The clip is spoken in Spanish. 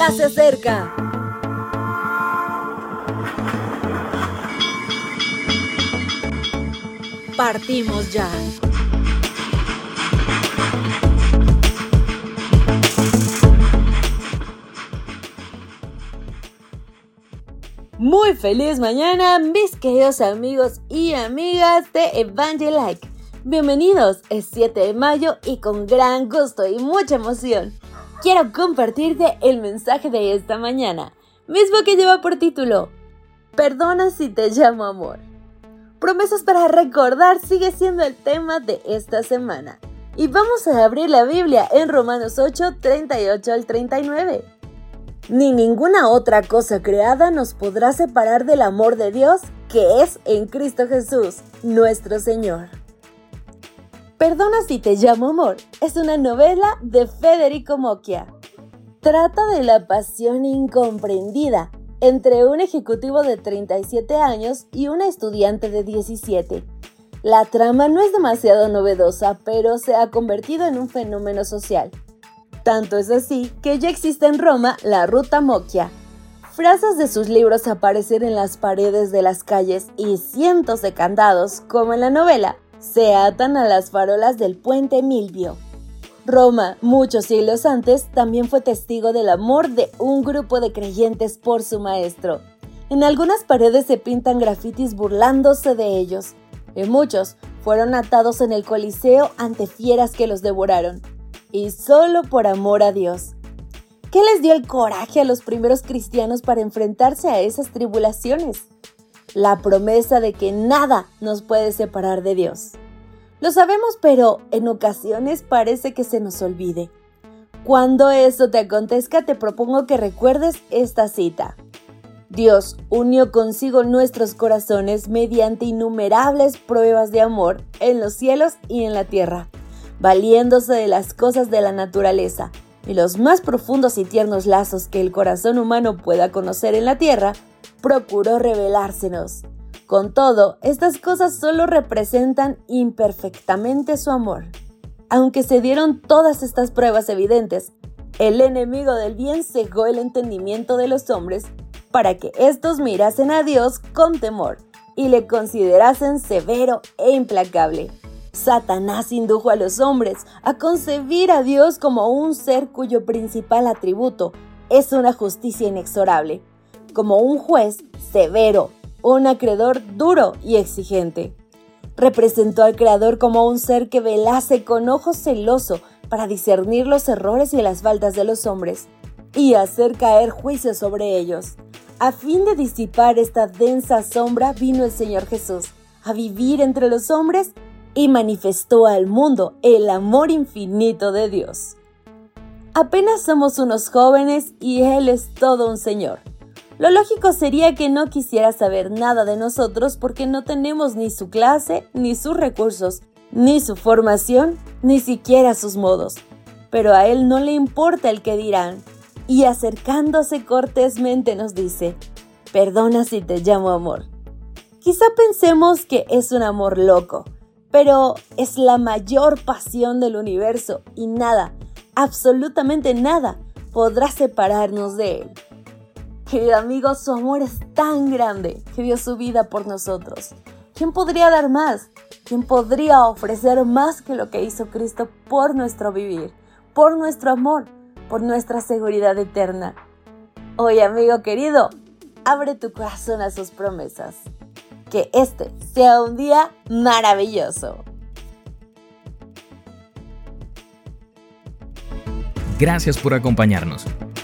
ya se acerca. Partimos ya. Muy feliz mañana, mis queridos amigos y amigas de Evangelike. Bienvenidos, es 7 de mayo y con gran gusto y mucha emoción quiero compartirte el mensaje de esta mañana, mismo que lleva por título Perdona si te llamo amor. Promesas para recordar sigue siendo el tema de esta semana. Y vamos a abrir la Biblia en Romanos 8, 38 al 39 ni ninguna otra cosa creada nos podrá separar del amor de Dios que es en Cristo Jesús, nuestro Señor. Perdona si te llamo amor es una novela de Federico Mocchia. Trata de la pasión incomprendida entre un ejecutivo de 37 años y una estudiante de 17. La trama no es demasiado novedosa, pero se ha convertido en un fenómeno social. Tanto es así que ya existe en Roma la Ruta Mocchia. Frases de sus libros aparecen en las paredes de las calles y cientos de candados, como en la novela, se atan a las farolas del puente Milvio. Roma, muchos siglos antes, también fue testigo del amor de un grupo de creyentes por su maestro. En algunas paredes se pintan grafitis burlándose de ellos, y muchos fueron atados en el Coliseo ante fieras que los devoraron y solo por amor a Dios. ¿Qué les dio el coraje a los primeros cristianos para enfrentarse a esas tribulaciones? La promesa de que nada nos puede separar de Dios. Lo sabemos, pero en ocasiones parece que se nos olvide. Cuando eso te acontezca, te propongo que recuerdes esta cita. Dios unió consigo nuestros corazones mediante innumerables pruebas de amor en los cielos y en la tierra valiéndose de las cosas de la naturaleza y los más profundos y tiernos lazos que el corazón humano pueda conocer en la tierra, procuró revelársenos. Con todo, estas cosas solo representan imperfectamente su amor. Aunque se dieron todas estas pruebas evidentes, el enemigo del bien cegó el entendimiento de los hombres para que éstos mirasen a Dios con temor y le considerasen severo e implacable. Satanás indujo a los hombres a concebir a Dios como un ser cuyo principal atributo es una justicia inexorable, como un juez severo, un acreedor duro y exigente. Representó al Creador como un ser que velase con ojo celoso para discernir los errores y las faltas de los hombres y hacer caer juicio sobre ellos. A fin de disipar esta densa sombra vino el Señor Jesús a vivir entre los hombres y manifestó al mundo el amor infinito de Dios. Apenas somos unos jóvenes y Él es todo un Señor. Lo lógico sería que no quisiera saber nada de nosotros porque no tenemos ni su clase, ni sus recursos, ni su formación, ni siquiera sus modos. Pero a Él no le importa el que dirán, y acercándose cortésmente nos dice, perdona si te llamo amor. Quizá pensemos que es un amor loco, pero es la mayor pasión del universo y nada, absolutamente nada, podrá separarnos de él. Querido amigo, su amor es tan grande que dio su vida por nosotros. ¿Quién podría dar más? ¿Quién podría ofrecer más que lo que hizo Cristo por nuestro vivir, por nuestro amor, por nuestra seguridad eterna? Hoy, amigo querido, abre tu corazón a sus promesas que este sea un día maravilloso. Gracias por acompañarnos.